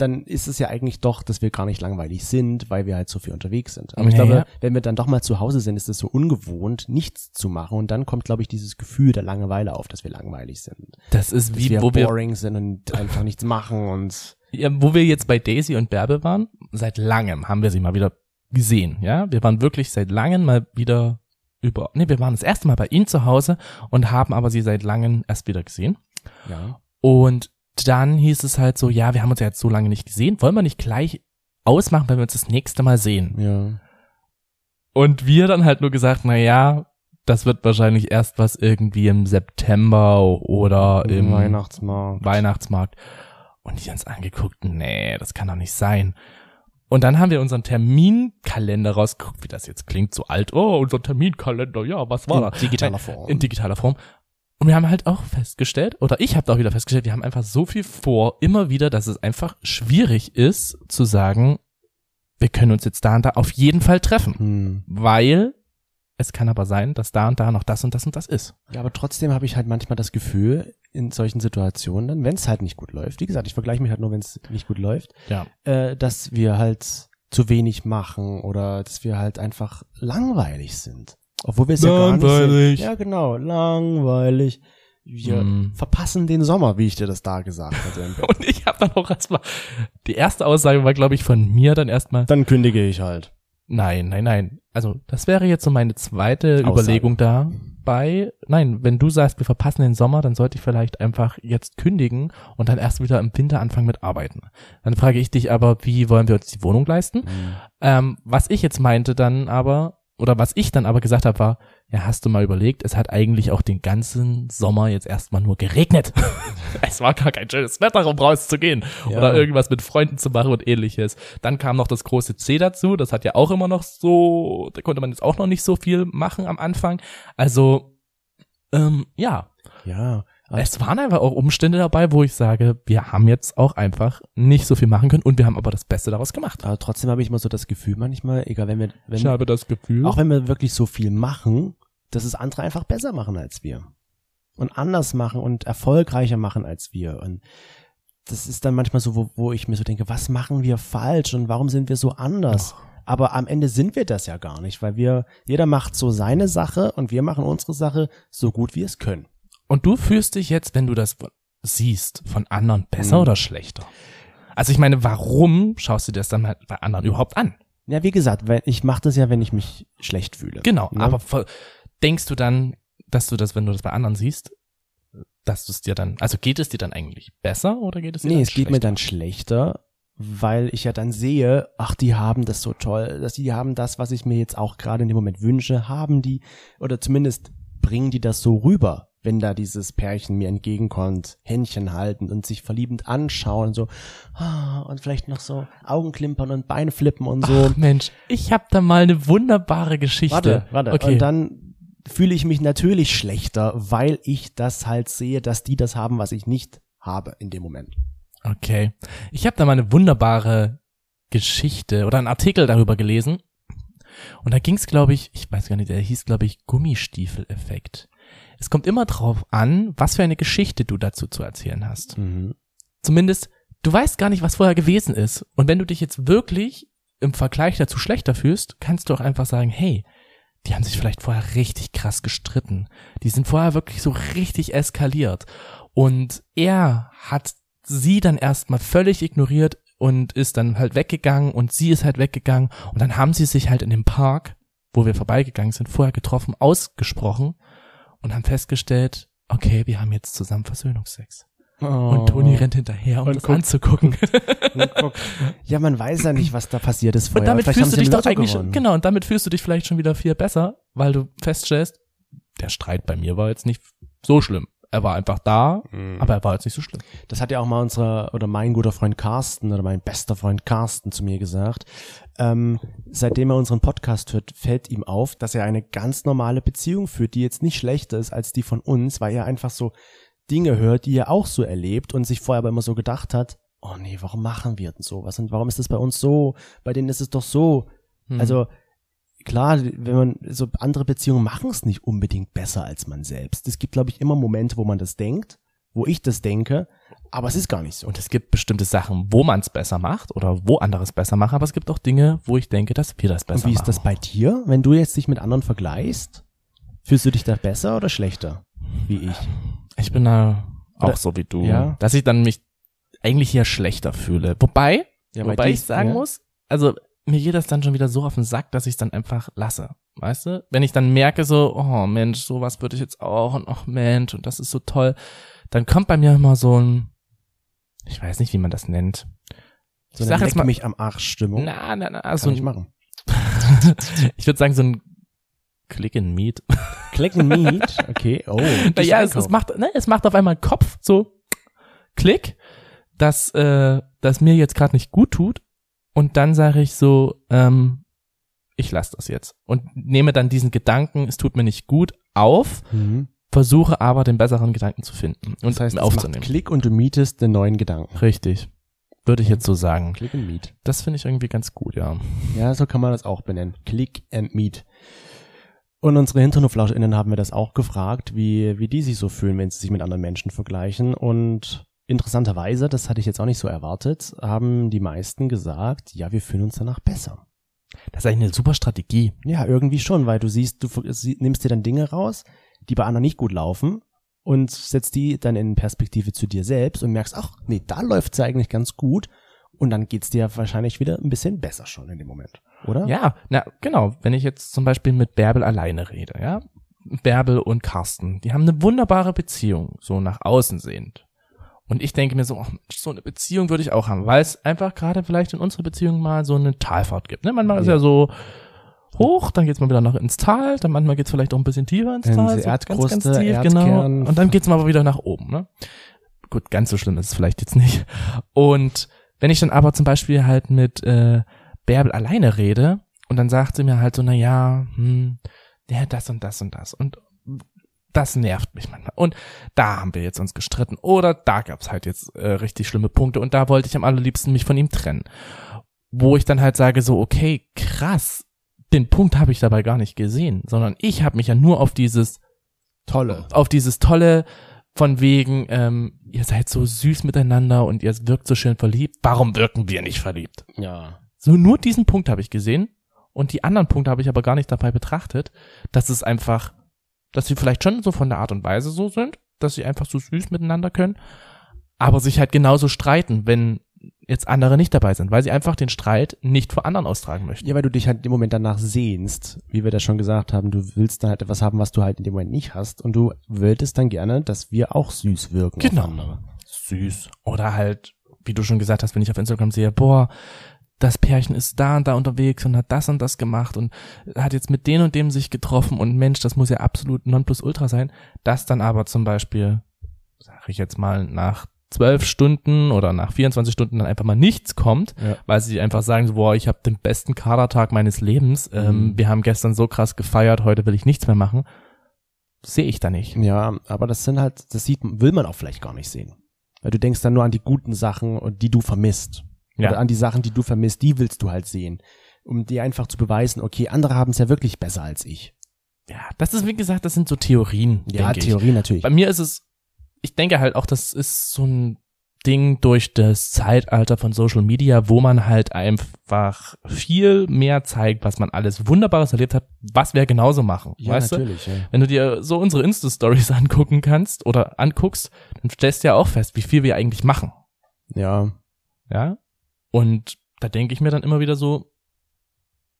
dann ist es ja eigentlich doch, dass wir gar nicht langweilig sind, weil wir halt so viel unterwegs sind. Aber ich Naja. glaube, wenn wir dann doch mal zu Hause sind, ist es so ungewohnt, nichts zu machen und dann kommt, glaube ich, dieses Gefühl der Langeweile auf, dass wir langweilig sind. das ist Dass wie, wir wo wir boring sind und einfach nichts machen und Ja, wo wir jetzt bei Daisy und Bärbe waren, seit langem haben wir sie mal wieder gesehen, ja. Wir waren wirklich seit langem mal wieder über, nee, wir waren das erste Mal bei ihnen zu Hause und haben aber sie seit langem erst wieder gesehen. ja. Und dann hieß es halt so, ja, wir haben uns ja jetzt so lange nicht gesehen, wollen wir nicht gleich ausmachen, wenn wir uns das nächste Mal sehen? Ja. Und wir dann halt nur gesagt, na ja, das wird wahrscheinlich erst was irgendwie im September oder im Weihnachtsmarkt. Weihnachtsmarkt. Und die uns angeguckt, nee, das kann doch nicht sein. Und dann haben wir unseren Terminkalender rausgeguckt, wie das jetzt klingt, so alt. Oh, unser Terminkalender, ja, was war In da? digitaler Form. In digitaler Form. Und wir haben halt auch festgestellt, oder ich habe auch wieder festgestellt, wir haben einfach so viel vor, immer wieder, dass es einfach schwierig ist zu sagen, wir können uns jetzt da und da auf jeden Fall treffen. Hm. Weil es kann aber sein, dass da und da noch das und das und das ist. Ja, aber trotzdem habe ich halt manchmal das Gefühl, in solchen Situationen, dann, wenn es halt nicht gut läuft, wie gesagt, ich vergleiche mich halt nur, wenn es nicht gut läuft, Ja. äh, dass wir halt zu wenig machen oder dass wir halt einfach langweilig sind. Obwohl wir es ja gar nicht Langweilig. sind. Ja, genau, langweilig. Wir Mm. verpassen den Sommer, wie ich dir das da gesagt hatte. Und ich habe dann auch erstmal, die erste Aussage war, glaube ich, von mir dann erstmal, dann kündige ich halt. nein, nein, nein. Also das wäre jetzt so meine zweite Aussage. Überlegung dabei. Nein, wenn du sagst, wir verpassen den Sommer, dann sollte ich vielleicht einfach jetzt kündigen und dann erst wieder im Winter anfangen mit Arbeiten. Dann frage ich dich aber, wie wollen wir uns die Wohnung leisten? Ähm, was ich jetzt meinte dann aber, oder was ich dann aber gesagt habe, war, ja, hast du mal überlegt, es hat eigentlich auch den ganzen Sommer jetzt erstmal nur geregnet. es war gar kein schönes Wetter, um rauszugehen Ja. oder irgendwas mit Freunden zu machen und ähnliches. Dann kam noch das große C dazu, das hat ja auch immer noch so, da konnte man jetzt auch noch nicht so viel machen am Anfang. Also, ähm, ja, Ja. Es waren einfach auch Umstände dabei, wo ich sage, wir haben jetzt auch einfach nicht so viel machen können und wir haben aber das Beste daraus gemacht. Aber trotzdem habe ich immer so das Gefühl manchmal, egal wenn wir, wenn Ich habe das Gefühl. auch wenn wir wirklich so viel machen, dass es andere einfach besser machen als wir. Und anders machen und erfolgreicher machen als wir. Und das ist dann manchmal so, wo, wo ich mir so denke, was machen wir falsch und warum sind wir so anders? Aber am Ende sind wir das ja gar nicht, weil wir, jeder macht so seine Sache und wir machen unsere Sache so gut wir es können. Und du fühlst dich jetzt, wenn du das siehst, von anderen besser Mhm. oder schlechter? Also ich meine, warum schaust du dir das dann halt bei anderen überhaupt an? Ja, wie gesagt, ich mache das ja, wenn ich mich schlecht fühle. Genau, Ne? aber denkst du dann, dass du das, wenn du das bei anderen siehst, dass du es dir dann, also geht es dir dann eigentlich besser oder geht es dir Nee, dann es geht mir schlechter? dann schlechter, weil ich ja dann sehe, ach, die haben das so toll, dass die haben das, was ich mir jetzt auch gerade in dem Moment wünsche, haben die, oder zumindest bringen die das so rüber, wenn da dieses Pärchen mir entgegenkommt, Händchen halten und sich verliebend anschauen, so, ah, und vielleicht noch so Augenklimpern und Beine flippen und so. Ach Mensch, ich habe da mal eine wunderbare Geschichte. Warte, warte. Okay. Und dann fühle ich mich natürlich schlechter, weil ich das halt sehe, dass die das haben, was ich nicht habe in dem Moment. Okay. Ich habe da mal eine wunderbare Geschichte oder einen Artikel darüber gelesen. Und da ging es, glaube ich, ich weiß gar nicht, der hieß, glaube ich, Gummistiefeleffekt. Es kommt immer drauf an, was für eine Geschichte du dazu zu erzählen hast. Mhm. Zumindest, du weißt gar nicht, was vorher gewesen ist. Und wenn du dich jetzt wirklich im Vergleich dazu schlechter fühlst, kannst du auch einfach sagen, hey, die haben sich vielleicht vorher richtig krass gestritten. Die sind vorher wirklich so richtig eskaliert. Und er hat sie dann erstmal völlig ignoriert und ist dann halt weggegangen und sie ist halt weggegangen und dann haben sie sich halt in dem Park, wo wir vorbeigegangen sind, vorher getroffen, ausgesprochen und haben festgestellt, okay, wir haben jetzt zusammen Versöhnungsex. Und Toni rennt hinterher, um Und das guckt. anzugucken. Ja, man weiß ja nicht, was da passiert ist vorher. Und damit Vielleicht fühlst du dich doch eigentlich gewonnen. schon, genau, und damit fühlst du dich vielleicht schon wieder viel besser, weil du feststellst, der Streit bei mir war jetzt nicht so schlimm. Er war einfach da, Mhm. aber er war jetzt nicht so schlimm. Das hat ja auch mal unser oder mein guter Freund Carsten oder mein bester Freund Carsten zu mir gesagt. Ähm, seitdem er unseren Podcast hört, fällt ihm auf, dass er eine ganz normale Beziehung führt, die jetzt nicht schlechter ist als die von uns, weil er einfach so Dinge hört, die er auch so erlebt und sich vorher aber immer so gedacht hat, oh nee, warum machen wir denn sowas und warum ist das bei uns so? Bei denen ist es doch so. Hm. Also klar, wenn man so andere Beziehungen machen es nicht unbedingt besser als man selbst. Es gibt, glaube ich, immer Momente, wo man das denkt, wo ich das denke, aber es ist gar nicht so. Und es gibt bestimmte Sachen, wo man es besser macht oder wo anderes besser machen, aber es gibt auch Dinge, wo ich denke, dass wir das besser Und wie machen. ist das bei dir, wenn du jetzt dich mit anderen vergleichst? Fühlst du dich da besser oder schlechter? Wie ich. Ich bin da auch Oder- so wie du, Ja. dass ich dann mich eigentlich hier schlechter fühle. Wobei, Ja, bei wobei ich sagen ja. muss, also mir geht das dann schon wieder so auf den Sack, dass ich es dann einfach lasse. Weißt du? Wenn ich dann merke so, oh Mensch, sowas würde ich jetzt auch und oh Mensch, und das ist so toll, dann kommt bei mir immer so ein, ich weiß nicht, wie man das nennt. So ich sag jetzt mal, mich am Arsch Stimmung. na, na, na, Kann so ich machen. ich würde sagen so ein Click and Meet. Click and Meet, okay. Oh. Naja, es, es macht, ne, es macht auf einmal Kopf so Klick, dass äh, das mir jetzt gerade nicht gut tut. Und dann sage ich so, ähm, ich lasse das jetzt und nehme dann diesen Gedanken, es tut mir nicht gut, auf, Mhm. versuche aber den besseren Gedanken zu finden und Das heißt, aufzunehmen. Klick und du mietest den neuen Gedanken. Richtig. Würde ich jetzt so sagen. Click and Meet. Das finde ich irgendwie ganz gut, ja. Ja, so kann man das auch benennen. Click and Meet. Und unsere HinternoflauscherInnen haben wir das auch gefragt, wie, wie die sich so fühlen, wenn sie sich mit anderen Menschen vergleichen. Und interessanterweise, das hatte ich jetzt auch nicht so erwartet, haben die meisten gesagt, ja, wir fühlen uns danach besser. Das ist eigentlich eine super Strategie. Ja, irgendwie schon, weil du siehst, du nimmst dir dann Dinge raus, die bei anderen nicht gut laufen und setzt die dann in Perspektive zu dir selbst und merkst, ach, nee, da läuft's ja eigentlich ganz gut. Und dann geht's dir wahrscheinlich wieder ein bisschen besser schon in dem Moment, oder? Ja, na genau. Wenn ich jetzt zum Beispiel mit Bärbel alleine rede, ja, Bärbel und Carsten, die haben eine wunderbare Beziehung, so nach außen sehend. Und ich denke mir so, Mensch, so eine Beziehung würde ich auch haben, weil es einfach gerade vielleicht in unserer Beziehung mal so eine Talfahrt gibt. Ne? Manchmal ist Ja. ja so hoch, dann geht's mal wieder nach ins Tal, dann manchmal geht's vielleicht auch ein bisschen tiefer ins Tal, so Erdkruste, genau. Erdkern. Und dann geht's mal aber wieder nach oben. Ne? Gut, ganz so schlimm ist es vielleicht jetzt nicht. Und wenn ich dann aber zum Beispiel halt mit äh, Bärbel alleine rede und dann sagt sie mir halt so, na ja, hm, ja, das und das und das und das nervt mich manchmal. Und da haben wir jetzt uns gestritten oder da gab's halt jetzt äh, richtig schlimme Punkte und da wollte ich am allerliebsten mich von ihm trennen. Wo ich dann halt sage so, okay, krass, den Punkt habe ich dabei gar nicht gesehen, sondern ich habe mich ja nur auf dieses Tolle. auf dieses tolle von wegen, ähm, ihr seid so süß miteinander und ihr wirkt so schön verliebt. Warum wirken wir nicht verliebt? Ja. So nur diesen Punkt habe ich gesehen und die anderen Punkte habe ich aber gar nicht dabei betrachtet, dass es einfach, dass sie vielleicht schon so von der Art und Weise so sind, dass sie einfach so süß miteinander können, aber sich halt genauso streiten, wenn jetzt andere nicht dabei sind, weil sie einfach den Streit nicht vor anderen austragen möchten. Ja, weil du dich halt im Moment danach sehnst, wie wir das schon gesagt haben, du willst dann halt etwas haben, was du halt in dem Moment nicht hast und du wolltest dann gerne, dass wir auch süß wirken Genau. süß. Oder halt, wie du schon gesagt hast, wenn ich auf Instagram sehe, boah, das Pärchen ist da und da unterwegs und hat das und das gemacht und hat jetzt mit den und dem sich getroffen und Mensch, das muss ja absolut Nonplusultra sein. Das dann aber zum Beispiel, sag ich jetzt mal, nach zwölf Stunden oder nach 24 Stunden dann einfach mal nichts kommt, Ja. weil sie einfach sagen, so, boah, ich habe den besten Kadertag meines Lebens, ähm, Mhm. wir haben gestern so krass gefeiert, heute will ich nichts mehr machen, sehe ich da nicht. Ja, aber das sind halt, das sieht, will man auch vielleicht gar nicht sehen. Weil du denkst dann nur an die guten Sachen und die du vermisst. Ja. Oder an die Sachen, die du vermisst, die willst du halt sehen. Um dir einfach zu beweisen, okay, andere haben es ja wirklich besser als ich. Ja, das ist, wie gesagt, das sind so Theorien. Ja, denke ich. Theorie natürlich. Bei mir ist es, ich denke halt auch, das ist so ein Ding durch das Zeitalter von Social Media, wo man halt einfach viel mehr zeigt, was man alles Wunderbares erlebt hat, was wir genauso machen. Ja, weißt natürlich. du? Ja. Wenn du dir so unsere Insta-Stories angucken kannst oder anguckst, dann stellst du ja auch fest, wie viel wir eigentlich machen. ja, Ja. Und da denke ich mir dann immer wieder so,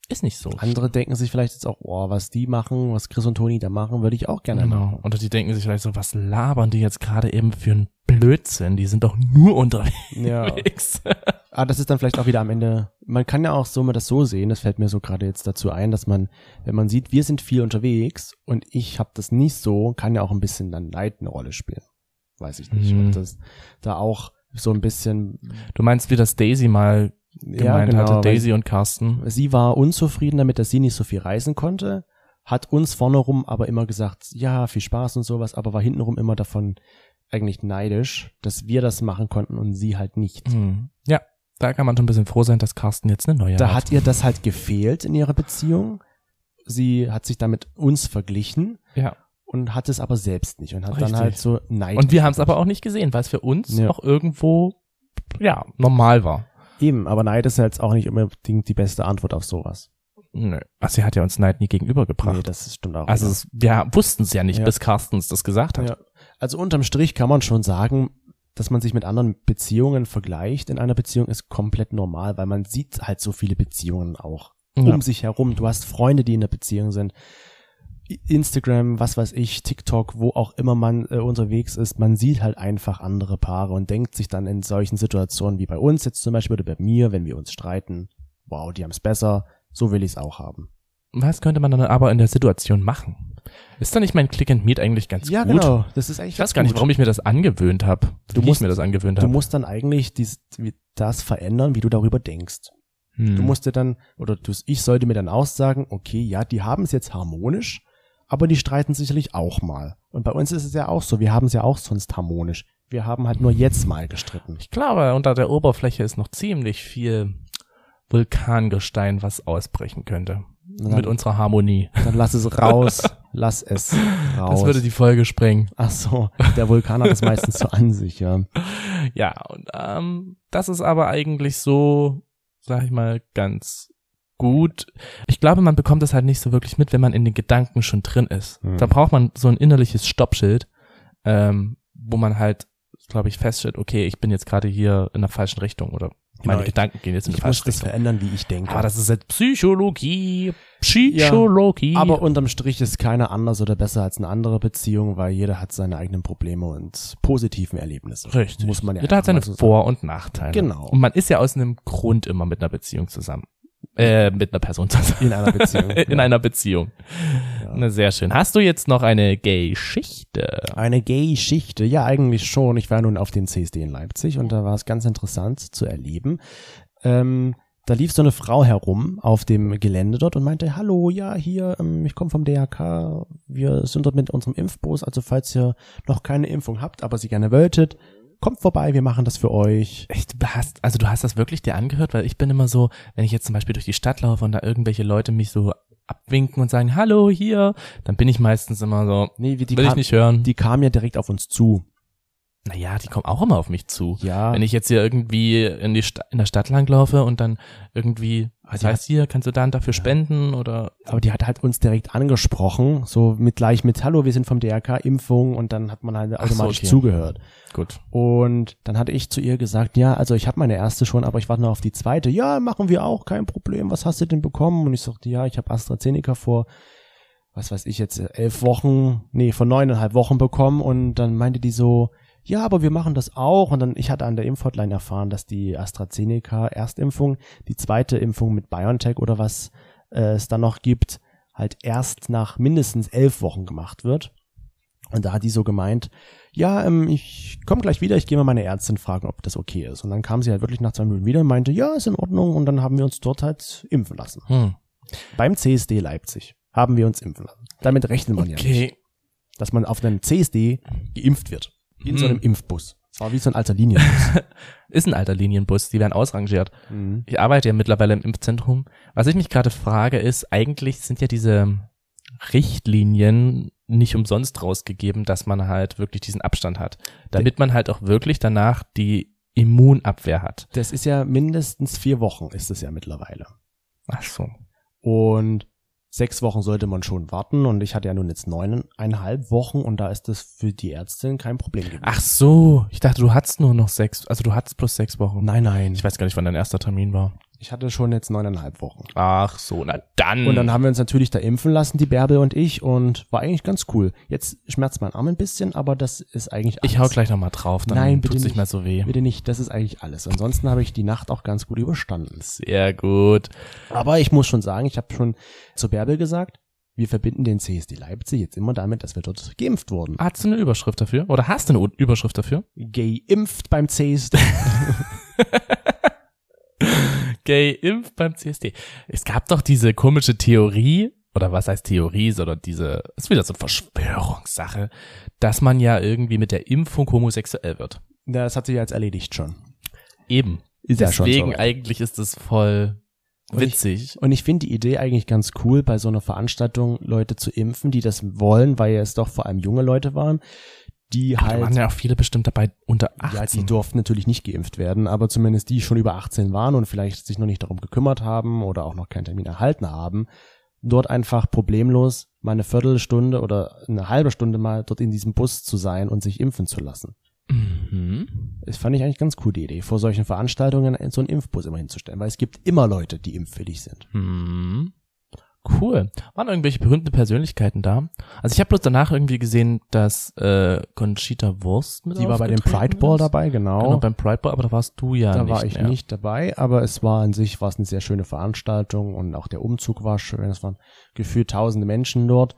ist nicht so. andere denken sich vielleicht jetzt auch, oh, was die machen, was Chris und Toni da machen, würde ich auch gerne Genau. machen. Oder die denken sich vielleicht so, was labern die jetzt gerade eben für einen Blödsinn? Die sind doch nur Ja. unterwegs. Ah, das ist dann vielleicht auch wieder am Ende. Man kann ja auch so mal das so sehen, das fällt mir so gerade jetzt dazu ein, dass man, wenn man sieht, wir sind viel unterwegs und ich habe das nicht so, kann ja auch ein bisschen dann Neid eine Rolle spielen. Weiß ich nicht, Mhm. ob das da auch so ein bisschen Du meinst, wie das Daisy mal gemeint hatte, weil Daisy und Carsten. Sie war unzufrieden damit, dass sie nicht so viel reisen konnte, hat uns vorne rum aber immer gesagt, ja, viel Spaß und sowas, aber war hintenrum immer davon eigentlich neidisch, dass wir das machen konnten und sie halt nicht. Hm. Ja, da kann man schon ein bisschen froh sein, dass Carsten jetzt eine neue Da hat ihr das halt gefehlt in ihrer Beziehung. Sie hat sich damit uns verglichen Ja. Und hat es aber selbst nicht und hat Richtig. dann halt so Neid. Und wir haben es aber auch nicht gesehen, weil es für uns Ja. auch irgendwo, ja, normal war. Eben, aber Neid ist jetzt auch nicht unbedingt die beste Antwort auf sowas. Nö. Also sie hat ja uns Neid nie gegenübergebracht. Nee, das stimmt auch. also es, wir wussten es ja nicht, Ja. bis Carsten uns das gesagt hat. Ja. Also unterm Strich kann man schon sagen, dass man sich mit anderen Beziehungen vergleicht in einer Beziehung ist komplett normal, weil man sieht halt so viele Beziehungen auch Ja. um sich herum. Du hast Freunde, die in der Beziehung sind. Instagram, was weiß ich, TikTok, wo auch immer man äh, unterwegs ist, man sieht halt einfach andere Paare und denkt sich dann in solchen Situationen wie bei uns jetzt zum Beispiel oder bei mir, wenn wir uns streiten, wow, die haben es besser, so will ich es auch haben. Was könnte man dann aber in der Situation machen? Ist da nicht mein Click and Meet eigentlich ganz ja, gut? genau. Das ist eigentlich Ich weiß gar nicht, warum ich mir das angewöhnt habe. Du musst- mir das angewöhnt Du habe. musst dann eigentlich dies, das verändern, wie du darüber denkst. Hm. Du musst dir dann, oder du, ich sollte mir dann aussagen, okay, ja, die haben es jetzt harmonisch, aber die streiten sicherlich auch mal. Und bei uns ist es ja auch so, wir haben es ja auch sonst harmonisch. Wir haben halt nur jetzt mal gestritten. Ich glaube, unter der Oberfläche ist noch ziemlich viel Vulkangestein, was ausbrechen könnte. Dann, Mit unserer Harmonie. dann lass es raus, lass es raus. Das würde die Folge sprengen. Ach so, der Vulkan hat es meistens so an sich, ja. Ja, und ähm, das ist aber eigentlich so, sag ich mal, ganz gut. Ich glaube, man bekommt das halt nicht so wirklich mit, wenn man in den Gedanken schon drin ist. Hm. Da braucht man so ein innerliches Stoppschild, ähm, wo man halt, glaube ich, feststellt, okay, ich bin jetzt gerade hier in der falschen Richtung oder meine Genau, Gedanken gehen jetzt in die Ich muss falsche das Richtung. verändern, wie ich denke. Aber das ist jetzt Psychologie. Psychologie. Aber unterm Strich ist keiner anders oder besser als eine andere Beziehung, weil jeder hat seine eigenen Probleme und positiven Erlebnisse. Richtig. Muss man ja Jeder hat seine so. Vor- und Nachteile. Genau. Und man ist ja aus einem Grund immer mit einer Beziehung zusammen. Äh, mit einer Person zusammen. In einer Beziehung. In ja. einer Beziehung. Ja. Na, sehr schön. Hast du jetzt noch eine Gay-Geschichte? Eine Gay-Geschichte, ja eigentlich schon. Ich war nun auf den CSD in Leipzig und da war es ganz interessant zu erleben. Ähm, da lief so eine Frau herum auf dem Gelände dort und meinte, hallo, ja, hier, ähm, ich komme vom DHK, wir sind dort mit unserem Impfbus, also falls ihr noch keine Impfung habt, aber sie gerne wolltet, kommt vorbei, wir machen das für euch. Echt, du hast, also du hast das wirklich dir angehört? Weil ich bin immer so, wenn ich jetzt zum Beispiel durch die Stadt laufe und da irgendwelche Leute mich so abwinken und sagen, hallo, hier, dann bin ich meistens immer so, Nee, die, will ich kam, nicht hören. die kam ja direkt auf uns zu. naja, die kommen auch immer auf mich zu. Ja, Wenn ich jetzt hier irgendwie in, die Sta in der Stadt langlaufe und dann irgendwie, was heißt hier, kannst du dann dafür spenden oder aber die hat halt uns direkt angesprochen, so mit gleich mit, hallo, wir sind vom DRK, Impfung und dann hat man halt Ach so, automatisch okay. zugehört. Gut. Und dann hatte ich zu ihr gesagt, ja, also ich habe meine erste schon, aber ich warte noch auf die zweite. Ja, machen wir auch, kein Problem. Was hast du denn bekommen? Und ich sagte, ja, ich habe AstraZeneca vor, was weiß ich jetzt, elf Wochen, nee, vor neuneinhalb Wochen bekommen. Und dann meinte die so, ja, aber wir machen das auch. Und dann, ich hatte an der Impfhotline erfahren, dass die AstraZeneca Erstimpfung, die zweite Impfung mit BioNTech oder was äh, es dann noch gibt, halt erst nach mindestens elf Wochen gemacht wird. Und da hat die so gemeint, ja, ähm, ich komme gleich wieder, ich gehe mal meine Ärztin fragen, ob das okay ist. Und dann kam sie halt wirklich nach zwei Minuten wieder und meinte, ja, ist in Ordnung. Und dann haben wir uns dort halt impfen lassen. Hm. Beim CSD Leipzig haben wir uns impfen lassen. Damit rechnet man ja nicht, Okay. dass man auf einem CSD geimpft wird. In so Hm. einem Impfbus. Das war wie so ein alter Linienbus. Ist ein alter Linienbus, die werden ausrangiert. mhm. Ich arbeite ja mittlerweile im Impfzentrum. Was ich mich gerade frage ist, eigentlich sind ja diese Richtlinien nicht umsonst rausgegeben, dass man halt wirklich diesen Abstand hat. Damit man halt auch wirklich danach die Immunabwehr hat. Das ist ja mindestens vier Wochen, ist es ja mittlerweile. Ach so. Und sechs Wochen sollte man schon warten und ich hatte ja nun jetzt neuneinhalb Wochen und da ist das für die Ärztin kein Problem gewesen. Ach so. Ich dachte, du hattest nur noch sechs, also du hattest plus sechs Wochen. nein, nein. Ich weiß gar nicht, wann dein erster Termin war. Ich hatte schon jetzt neuneinhalb Wochen. Ach so, na dann. Und dann haben wir uns natürlich da impfen lassen, die Bärbel und ich, und war eigentlich ganz cool. Jetzt schmerzt mein Arm ein bisschen, aber das ist eigentlich alles. ich hau gleich nochmal drauf, dann Nein, tut's nicht nicht. mehr so weh. Bitte nicht, das ist eigentlich alles. Ansonsten habe ich die Nacht auch ganz gut überstanden. Sehr gut. Aber ich muss schon sagen, ich habe schon zu Bärbel gesagt, wir verbinden den CSD Leipzig jetzt immer damit, dass wir dort geimpft wurden. Hast du eine Überschrift dafür? Oder hast du eine Überschrift dafür? Geimpft beim CSD. Gay Impf beim CSD. Es gab doch diese komische Theorie, oder was heißt Theorie, sondern diese, ist wieder so eine Verschwörungssache, dass man ja irgendwie mit der Impfung homosexuell wird. das hat sich jetzt erledigt schon. Eben. Ist ja schon Deswegen soweit. eigentlich ist es voll Und ich- witzig. Und ich finde die Idee eigentlich ganz cool, bei so einer Veranstaltung Leute zu impfen, die das wollen, weil es doch vor allem junge Leute waren, die Da halt waren ja auch viele bestimmt dabei unter 18. Ja, die durften natürlich nicht geimpft werden, aber zumindest die schon über 18 waren und vielleicht sich noch nicht darum gekümmert haben oder auch noch keinen Termin erhalten haben, dort einfach problemlos mal eine Viertelstunde oder eine halbe Stunde mal dort in diesem Bus zu sein und sich impfen zu lassen. mhm. Das fand ich eigentlich ganz cool, die Idee, vor solchen Veranstaltungen so einen Impfbus immer hinzustellen, weil es gibt immer Leute, die impfwillig sind. Mhm. Cool. Waren irgendwelche berühmten Persönlichkeiten da? Also ich habe bloß danach irgendwie gesehen, dass äh, Conchita Wurst mit Die war bei dem Pride Ball ist. dabei, genau. Genau, beim Pride Ball, aber da warst du ja da nicht war ich mehr. nicht dabei, aber es war an sich war es eine sehr schöne Veranstaltung und auch der Umzug war schön. Es waren gefühlt tausende Menschen dort.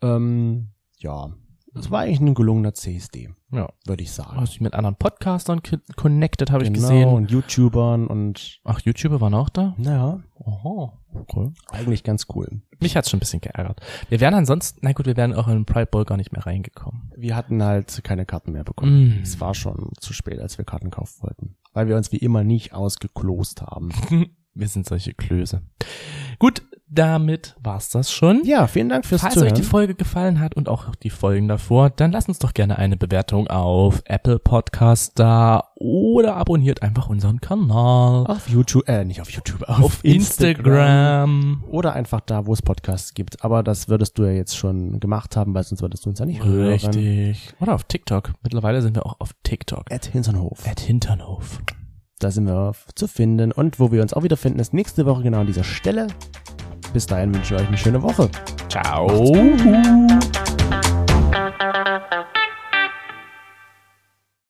Ähm, ja, es war eigentlich ein gelungener CSD, Ja. würde ich sagen. Hast dich mit anderen Podcastern co- connected, habe ich genau, gesehen. und YouTubern und Ach, YouTuber waren auch da? naja, Oho, okay. eigentlich ganz cool. Mich hat's schon ein bisschen geärgert. Wir wären ansonsten, na gut, wir wären auch in den Pride Ball gar nicht mehr reingekommen. Wir hatten halt keine Karten mehr bekommen. Mm. Es war schon zu spät, als wir Karten kaufen wollten, weil wir uns wie immer nicht ausgeklost haben. Wir sind solche Klöße. Gut, damit war's das schon. Ja, vielen Dank fürs Falls Zuhören. euch die Folge gefallen hat und auch die Folgen davor, dann lasst uns doch gerne eine Bewertung auf Apple Podcast da oder abonniert einfach unseren Kanal auf YouTube, äh, nicht auf YouTube, auf, auf Instagram. Oder einfach da, wo es Podcasts gibt. Aber das würdest du ja jetzt schon gemacht haben, weil sonst würdest du uns ja nicht hören. Richtig. Oder auf TikTok. Mittlerweile sind wir auch auf TikTok. At Hinternhof. At Hinternhof. Da sind wir zu finden. Und wo wir uns auch wieder finden, ist nächste Woche genau an dieser Stelle. Bis dahin wünsche ich euch eine schöne Woche. Ciao.